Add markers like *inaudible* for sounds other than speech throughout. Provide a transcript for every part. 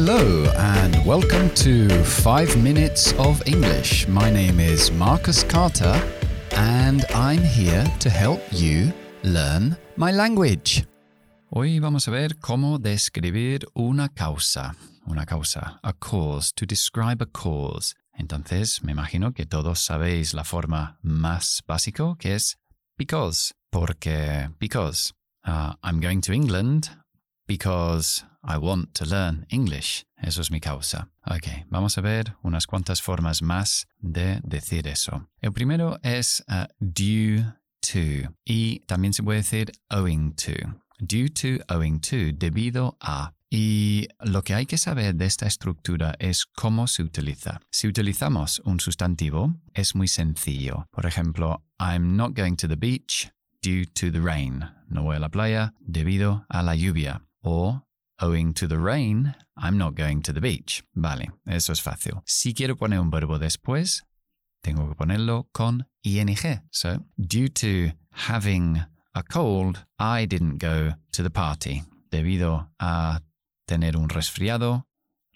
Hello, and welcome to 5 Minutes of English. My name is Marcus Carter, and I'm here to help you learn my language. Hoy vamos a ver cómo describir una causa. Una causa, a cause, to describe a cause. Entonces, me imagino que todos sabéis la forma más básica que es because. Porque, because. Uh, I'm going to England because I want to learn English. Eso es mi causa. Ok, vamos a ver unas cuantas formas más de decir eso. El primero es uh, due to y también se puede decir owing to. Due to, owing to, debido a. Y lo que hay que saber de esta estructura es cómo se utiliza. Si utilizamos un sustantivo, es muy sencillo. Por ejemplo, I'm not going to the beach due to the rain. No voy a la playa debido a la lluvia. O Owing to the rain, I'm not going to the beach. Vale, eso es fácil. Si quiero poner un verbo después, tengo que ponerlo con ing. So, due to having a cold, I didn't go to the party. Debido a tener un resfriado,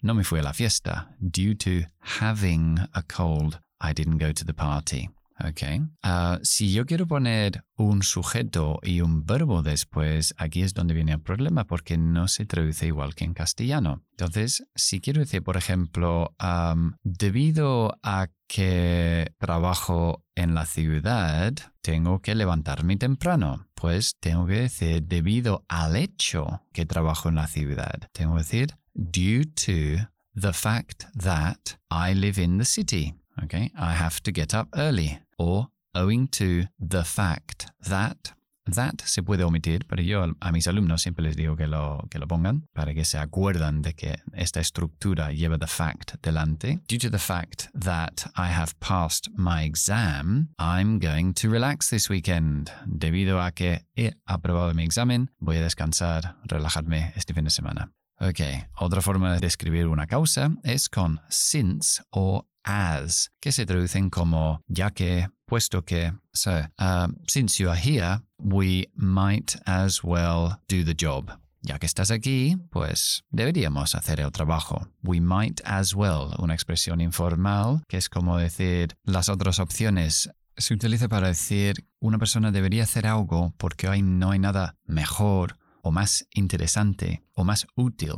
no me fui a la fiesta. Due to having a cold, I didn't go to the party. Ok. Uh, si yo quiero poner un sujeto y un verbo después, aquí es donde viene el problema porque no se traduce igual que en castellano. Entonces, si quiero decir, por ejemplo, um, debido a que trabajo en la ciudad, tengo que levantarme temprano. Pues tengo que decir debido al hecho que trabajo en la ciudad. Tengo que decir due to the fact that I live in the city. Okay, I have to get up early. Or owing to the fact that. That se puede omitir, pero yo a mis alumnos siempre les digo que lo, que lo pongan para que se acuerdan de que esta estructura lleva the fact delante. Due to the fact that I have passed my exam, I'm going to relax this weekend. Debido a que he aprobado mi examen, voy a descansar, relajarme este fin de semana. Ok, otra forma de escribir una causa es con since o as, que se traducen como ya que, puesto que. So, uh, since you are here, we might as well do the job. Ya que estás aquí, pues deberíamos hacer el trabajo. We might as well, una expresión informal, que es como decir las otras opciones. Se utiliza para decir una persona debería hacer algo porque hoy no hay nada mejor o más interesante o más útil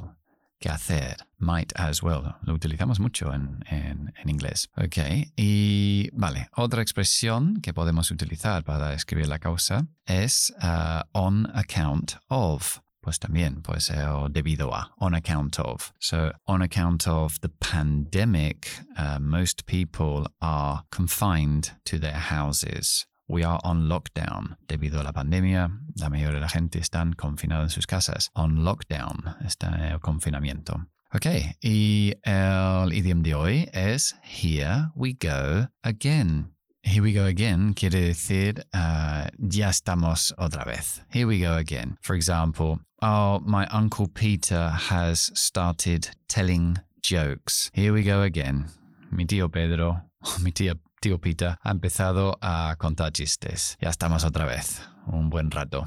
que hacer. Might as well. Lo utilizamos mucho en, en, inglés. Ok. Y vale, otra expresión que podemos utilizar para escribir la causa es uh, on account of. Pues también puede ser debido a, on account of. So, on account of the pandemic, uh, most people are confined to their houses. We are on lockdown. Debido a la pandemia, la mayoría de la gente están confinados en sus casas. On lockdown está el confinamiento. Ok, y el idioma de hoy es Here we go again. Here we go again quiere decir uh, ya estamos otra vez. Here we go again. For example, oh, my uncle Peter has started telling jokes. Here we go again. Mi tío Pedro, *laughs* mi tía tío Peter ha empezado a contar chistes. Ya estamos otra vez. Un buen rato.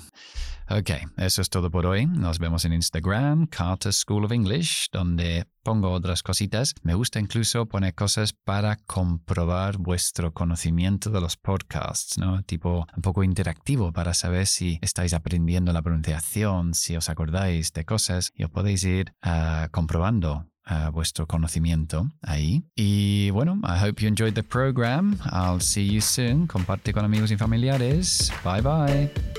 Ok, eso es todo por hoy. Nos vemos en Instagram, Carter School of English, donde pongo otras cositas. Me gusta incluso poner cosas para comprobar vuestro conocimiento de los podcasts, ¿no? Tipo un poco interactivo para saber si estáis aprendiendo la pronunciación, si os acordáis de cosas y os podéis ir uh, comprobando uh, vuestro conocimiento ahí. Y bueno, I hope you enjoyed the program. I'll see you soon. Comparte con amigos y familiares. Bye bye.